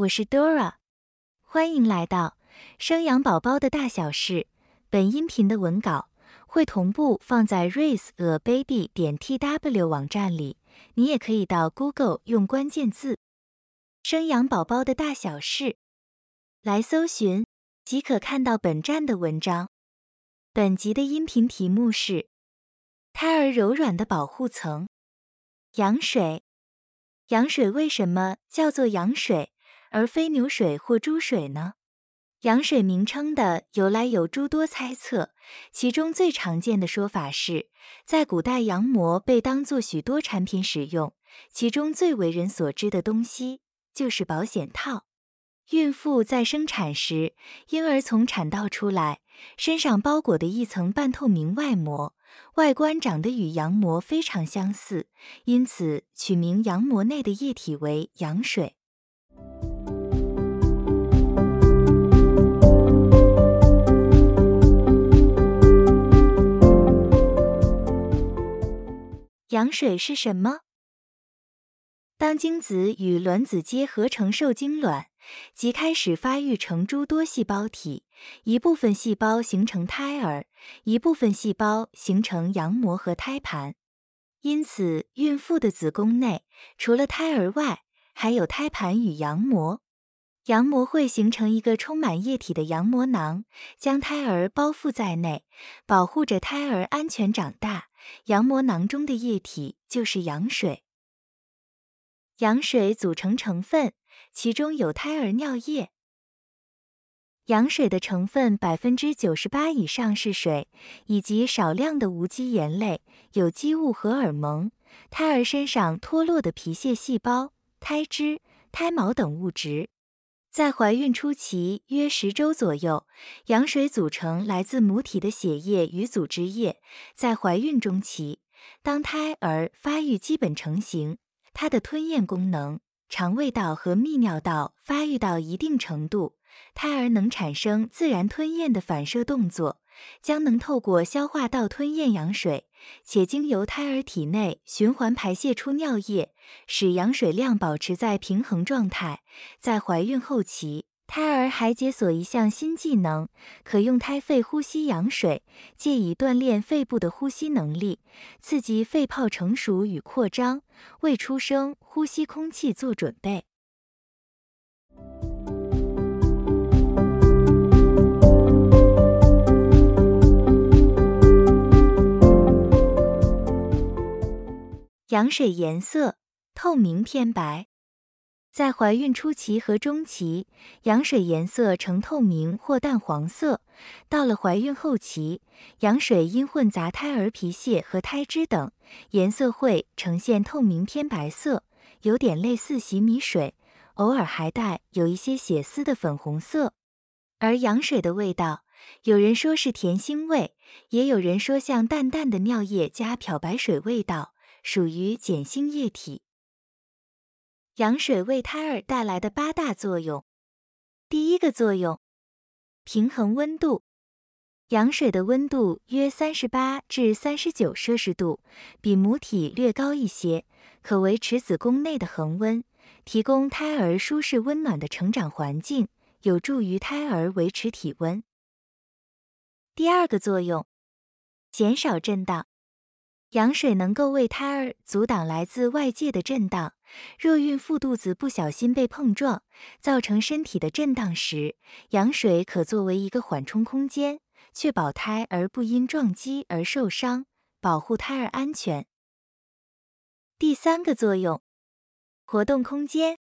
我是 Dora，欢迎来到生养宝宝的大小事。本音频的文稿会同步放在 raise a baby 点 tw 网站里，你也可以到 Google 用关键字“生养宝宝的大小事”来搜寻，即可看到本站的文章。本集的音频题目是胎儿柔软的保护层——羊水。羊水为什么叫做羊水？而非牛水或猪水呢？羊水名称的由来有诸多猜测，其中最常见的说法是，在古代羊膜被当作许多产品使用，其中最为人所知的东西就是保险套。孕妇在生产时，婴儿从产道出来，身上包裹的一层半透明外膜，外观长得与羊膜非常相似，因此取名羊膜内的液体为羊水。羊水是什么？当精子与卵子结合成受精卵，即开始发育成诸多细胞体，一部分细胞形成胎儿，一部分细胞形成羊膜和胎盘。因此，孕妇的子宫内除了胎儿外，还有胎盘与羊膜。羊膜会形成一个充满液体的羊膜囊，将胎儿包覆在内，保护着胎儿安全长大。羊膜囊中的液体就是羊水。羊水组成成分，其中有胎儿尿液。羊水的成分百分之九十八以上是水，以及少量的无机盐类、有机物和耳蒙、胎儿身上脱落的皮屑细胞、胎脂、胎毛等物质。在怀孕初期约十周左右，羊水组成来自母体的血液与组织液。在怀孕中期，当胎儿发育基本成型，它的吞咽功能、肠胃道和泌尿道发育到一定程度，胎儿能产生自然吞咽的反射动作。将能透过消化道吞咽羊水，且经由胎儿体内循环排泄出尿液，使羊水量保持在平衡状态。在怀孕后期，胎儿还解锁一项新技能，可用胎肺呼吸羊水，借以锻炼肺部的呼吸能力，刺激肺泡成熟与扩张，为出生呼吸空气做准备。羊水颜色透明偏白，在怀孕初期和中期，羊水颜色呈透明或淡黄色。到了怀孕后期，羊水因混杂胎儿皮屑和胎脂等，颜色会呈现透明偏白色，有点类似洗米水，偶尔还带有一些血丝的粉红色。而羊水的味道，有人说是甜腥味，也有人说像淡淡的尿液加漂白水味道。属于碱性液体。羊水为胎儿带来的八大作用。第一个作用，平衡温度。羊水的温度约三十八至三十九摄氏度，比母体略高一些，可维持子宫内的恒温，提供胎儿舒适温暖的成长环境，有助于胎儿维持体温。第二个作用，减少震荡。羊水能够为胎儿阻挡来自外界的震荡。若孕妇肚子不小心被碰撞，造成身体的震荡时，羊水可作为一个缓冲空间，确保胎儿不因撞击而受伤，保护胎儿安全。第三个作用，活动空间。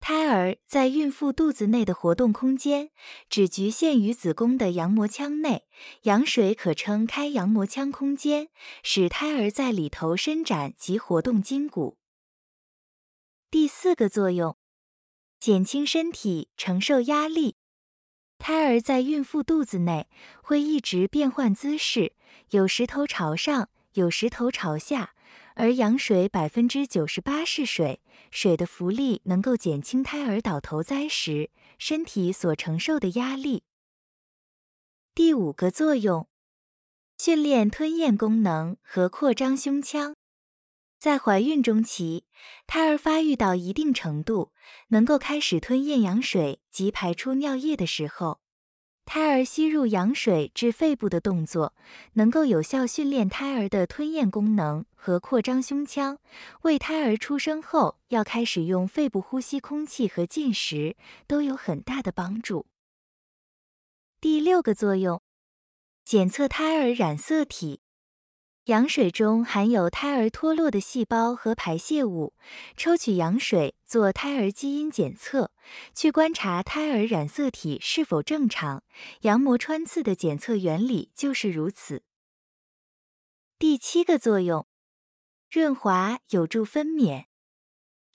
胎儿在孕妇肚子内的活动空间只局限于子宫的羊膜腔内，羊水可撑开羊膜腔空间，使胎儿在里头伸展及活动筋骨。第四个作用，减轻身体承受压力。胎儿在孕妇肚子内会一直变换姿势，有时头朝上，有时头朝下。而羊水百分之九十八是水，水的浮力能够减轻胎儿倒头栽时身体所承受的压力。第五个作用，训练吞咽功能和扩张胸腔。在怀孕中期，胎儿发育到一定程度，能够开始吞咽羊水及排出尿液的时候，胎儿吸入羊水至肺部的动作，能够有效训练胎儿的吞咽功能和扩张胸腔，为胎儿出生后要开始用肺部呼吸空气和进食都有很大的帮助。第六个作用，检测胎儿染色体。羊水中含有胎儿脱落的细胞和排泄物，抽取羊水做胎儿基因检测，去观察胎儿染色体是否正常。羊膜穿刺的检测原理就是如此。第七个作用，润滑有助分娩。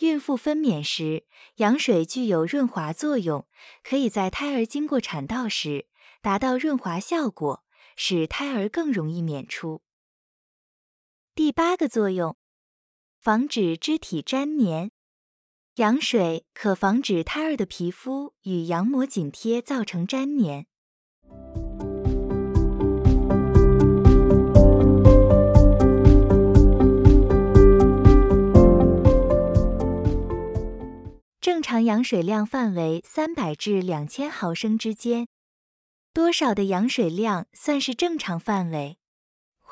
孕妇分娩时，羊水具有润滑作用，可以在胎儿经过产道时达到润滑效果，使胎儿更容易娩出。第八个作用，防止肢体粘黏。羊水可防止胎儿的皮肤与羊膜紧贴，造成粘黏。正常羊水量范围三百至两千毫升之间。多少的羊水量算是正常范围？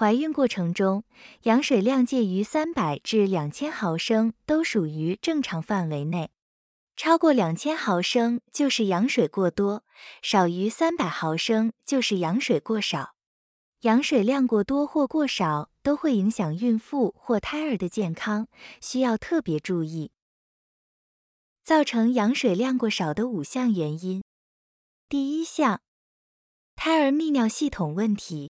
怀孕过程中，羊水量介于三百至两千毫升，都属于正常范围内。超过两千毫升就是羊水过多，少于三百毫升就是羊水过少。羊水量过多或过少都会影响孕妇或胎儿的健康，需要特别注意。造成羊水量过少的五项原因：第一项，胎儿泌尿系统问题。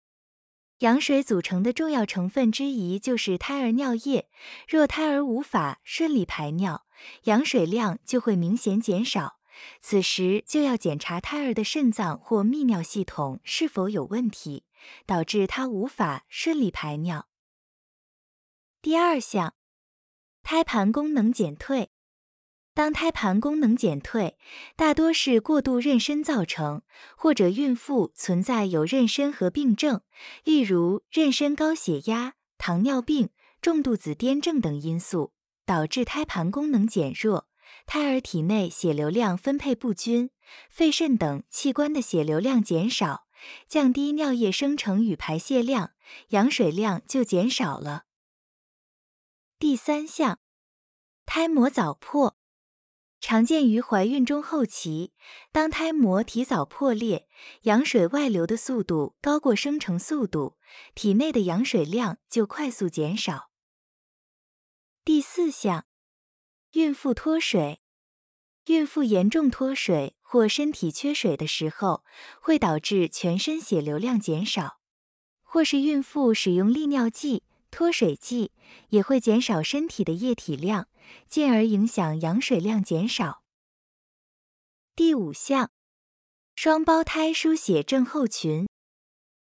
羊水组成的重要成分之一就是胎儿尿液。若胎儿无法顺利排尿，羊水量就会明显减少。此时就要检查胎儿的肾脏或泌尿系统是否有问题，导致他无法顺利排尿。第二项，胎盘功能减退。当胎盘功能减退，大多是过度妊娠造成，或者孕妇存在有妊娠合并症，例如妊娠高血压、糖尿病、重度子痫症等因素，导致胎盘功能减弱，胎儿体内血流量分配不均，肺肾等器官的血流量减少，降低尿液生成与排泄量，羊水量就减少了。第三项，胎膜早破。常见于怀孕中后期，当胎膜提早破裂，羊水外流的速度高过生成速度，体内的羊水量就快速减少。第四项，孕妇脱水。孕妇严重脱水或身体缺水的时候，会导致全身血流量减少；或是孕妇使用利尿剂、脱水剂，也会减少身体的液体量。进而影响羊水量减少。第五项，双胞胎输血症候群。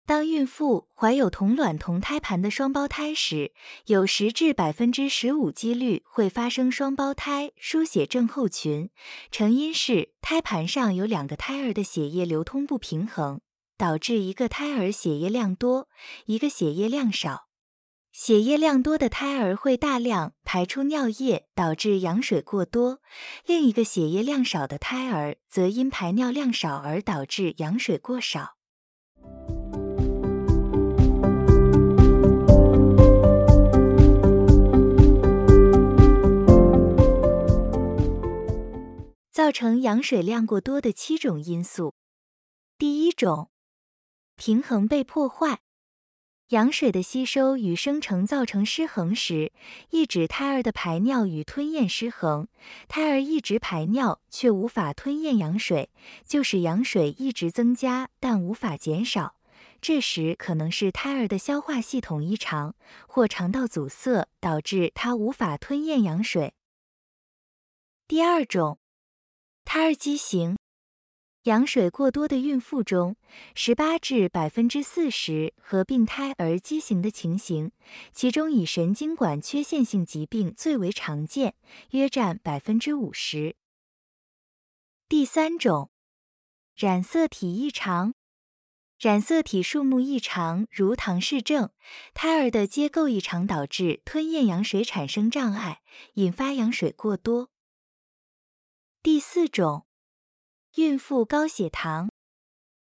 当孕妇怀有同卵同胎盘的双胞胎时，有十至百分之十五几率会发生双胞胎输血症候群，成因是胎盘上有两个胎儿的血液流通不平衡，导致一个胎儿血液量多，一个血液量少。血液量多的胎儿会大量排出尿液，导致羊水过多；另一个血液量少的胎儿则因排尿量少而导致羊水过少。造成羊水量过多的七种因素：第一种，平衡被破坏。羊水的吸收与生成造成失衡时，意指胎儿的排尿与吞咽失衡。胎儿一直排尿却无法吞咽羊水，就使羊水一直增加但无法减少。这时可能是胎儿的消化系统异常或肠道阻塞，导致他无法吞咽羊水。第二种，胎儿畸形。羊水过多的孕妇中，十八至百分之四十合并胎儿畸形的情形，其中以神经管缺陷性疾病最为常见，约占百分之五十。第三种，染色体异常。染色体数目异常，如唐氏症；胎儿的结构异常导致吞咽羊水产生障碍，引发羊水过多。第四种，孕妇高血糖。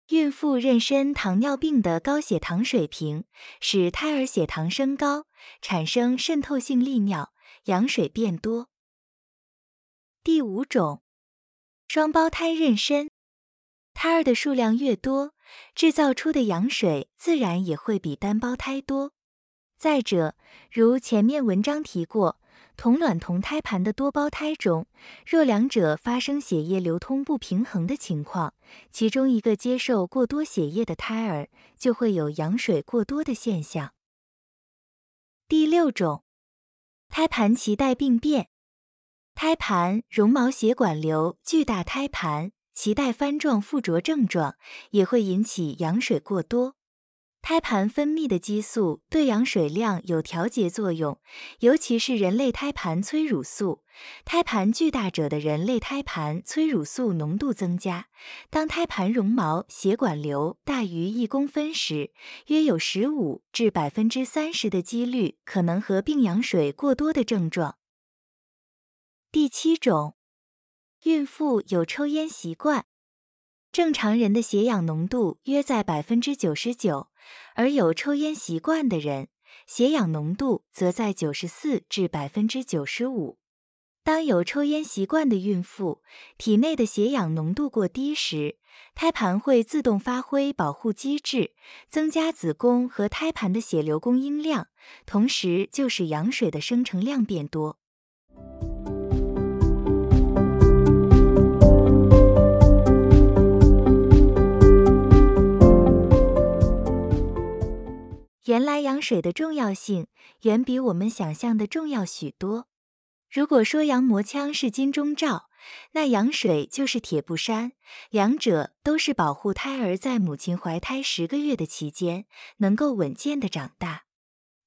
孕妇妊娠糖尿病的高血糖水平，使胎儿血糖升高，产生渗透性利尿，羊水变多。第五种，双胞胎妊娠，胎儿的数量越多。制造出的羊水自然也会比单胞胎多。再者，如前面文章提过，同卵同胎盘的多胞胎中，若两者发生血液流通不平衡的情况，其中一个接受过多血液的胎儿就会有羊水过多的现象。第六种，胎盘脐带病变，胎盘绒毛血管瘤、巨大胎盘。脐带翻状附着症状也会引起羊水过多。胎盘分泌的激素对羊水量有调节作用，尤其是人类胎盘催乳素。胎盘巨大者的人类胎盘催乳素浓度增加。当胎盘绒毛血管瘤大于一公分时，约有十五至百分之三十的几率可能合并羊水过多的症状。第七种。孕妇有抽烟习惯，正常人的血氧浓度约在百分之九十九，而有抽烟习惯的人，血氧浓度则在九十四至百分之九十五。当有抽烟习惯的孕妇体内的血氧浓度过低时，胎盘会自动发挥保护机制，增加子宫和胎盘的血流供应量，同时就使羊水的生成量变多。原来羊水的重要性远比我们想象的重要许多。如果说羊膜腔是金钟罩，那羊水就是铁布衫，两者都是保护胎儿在母亲怀胎十个月的期间能够稳健的长大。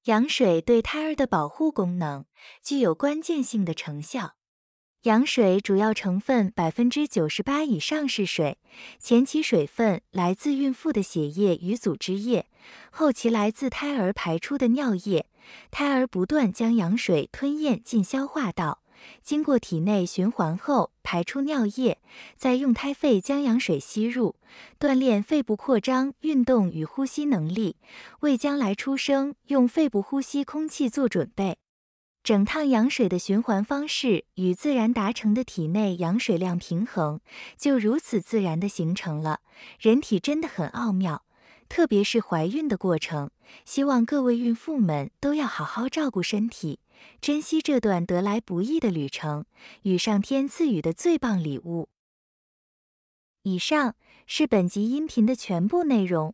羊水对胎儿的保护功能具有关键性的成效。羊水主要成分百分之九十八以上是水，前期水分来自孕妇的血液与组织液，后期来自胎儿排出的尿液。胎儿不断将羊水吞咽进消化道，经过体内循环后排出尿液，再用胎肺将羊水吸入，锻炼肺部扩张、运动与呼吸能力，为将来出生用肺部呼吸空气做准备。整趟羊水的循环方式与自然达成的体内羊水量平衡，就如此自然的形成了。人体真的很奥妙，特别是怀孕的过程。希望各位孕妇们都要好好照顾身体，珍惜这段得来不易的旅程，与上天赐予的最棒礼物。以上是本集音频的全部内容。